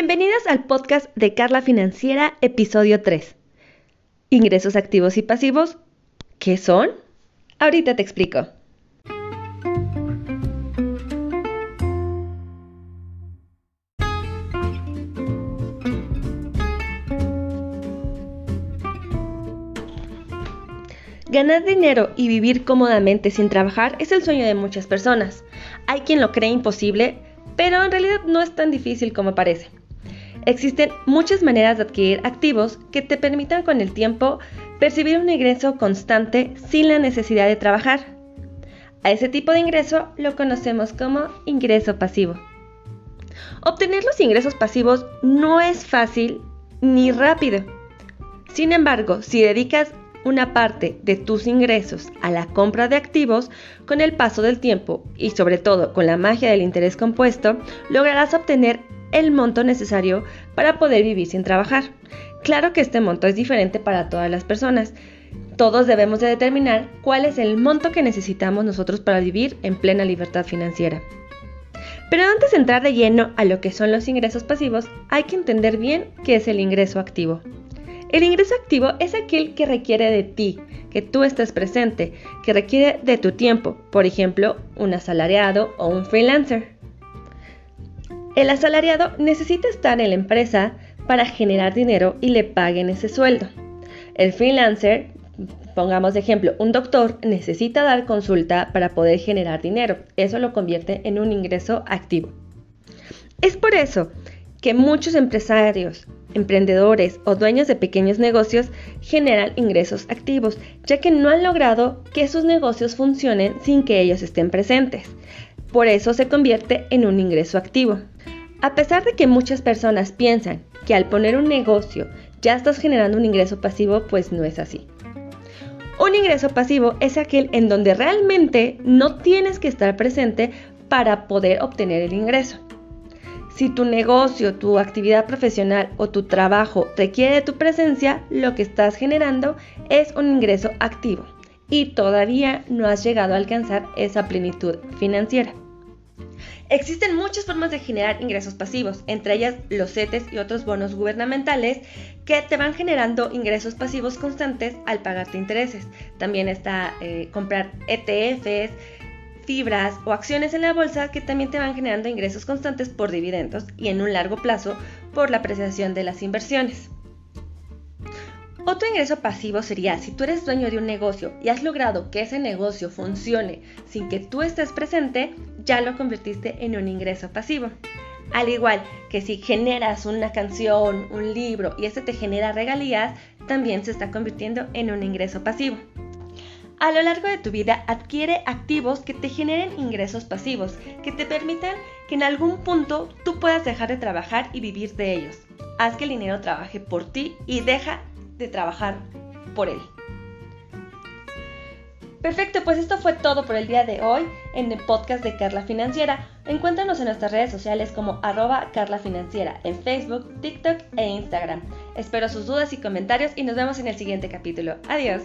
Bienvenidas al podcast de Carla Financiera, episodio 3. Ingresos activos y pasivos, ¿qué son? Ahorita te explico. Ganar dinero y vivir cómodamente sin trabajar es el sueño de muchas personas. Hay quien lo cree imposible, pero en realidad no es tan difícil como parece. Existen muchas maneras de adquirir activos que te permitan con el tiempo percibir un ingreso constante sin la necesidad de trabajar. A ese tipo de ingreso lo conocemos como ingreso pasivo. Obtener los ingresos pasivos no es fácil ni rápido. Sin embargo, si dedicas una parte de tus ingresos a la compra de activos, con el paso del tiempo y sobre todo con la magia del interés compuesto, lograrás obtener el monto necesario para poder vivir sin trabajar. Claro que este monto es diferente para todas las personas. Todos debemos de determinar cuál es el monto que necesitamos nosotros para vivir en plena libertad financiera. Pero antes de entrar de lleno a lo que son los ingresos pasivos, hay que entender bien qué es el ingreso activo. El ingreso activo es aquel que requiere de ti, que tú estés presente, que requiere de tu tiempo, por ejemplo, un asalariado o un freelancer. El asalariado necesita estar en la empresa para generar dinero y le paguen ese sueldo. El freelancer, pongamos de ejemplo, un doctor necesita dar consulta para poder generar dinero. Eso lo convierte en un ingreso activo. Es por eso que muchos empresarios emprendedores o dueños de pequeños negocios generan ingresos activos, ya que no han logrado que sus negocios funcionen sin que ellos estén presentes. Por eso se convierte en un ingreso activo. A pesar de que muchas personas piensan que al poner un negocio ya estás generando un ingreso pasivo, pues no es así. Un ingreso pasivo es aquel en donde realmente no tienes que estar presente para poder obtener el ingreso. Si tu negocio, tu actividad profesional o tu trabajo requiere de tu presencia, lo que estás generando es un ingreso activo y todavía no has llegado a alcanzar esa plenitud financiera. Existen muchas formas de generar ingresos pasivos, entre ellas los CETES y otros bonos gubernamentales que te van generando ingresos pasivos constantes al pagarte intereses. También está eh, comprar ETFs, fibras o acciones en la bolsa que también te van generando ingresos constantes por dividendos y en un largo plazo por la apreciación de las inversiones. Otro ingreso pasivo sería si tú eres dueño de un negocio y has logrado que ese negocio funcione sin que tú estés presente, ya lo convertiste en un ingreso pasivo. Al igual que si generas una canción, un libro y este te genera regalías, también se está convirtiendo en un ingreso pasivo. A lo largo de tu vida adquiere activos que te generen ingresos pasivos, que te permitan que en algún punto tú puedas dejar de trabajar y vivir de ellos. Haz que el dinero trabaje por ti y deja de trabajar por él. Perfecto, pues esto fue todo por el día de hoy en el podcast de Carla Financiera. Encuéntranos en nuestras redes sociales como arroba Carla Financiera en Facebook, TikTok e Instagram. Espero sus dudas y comentarios y nos vemos en el siguiente capítulo. Adiós.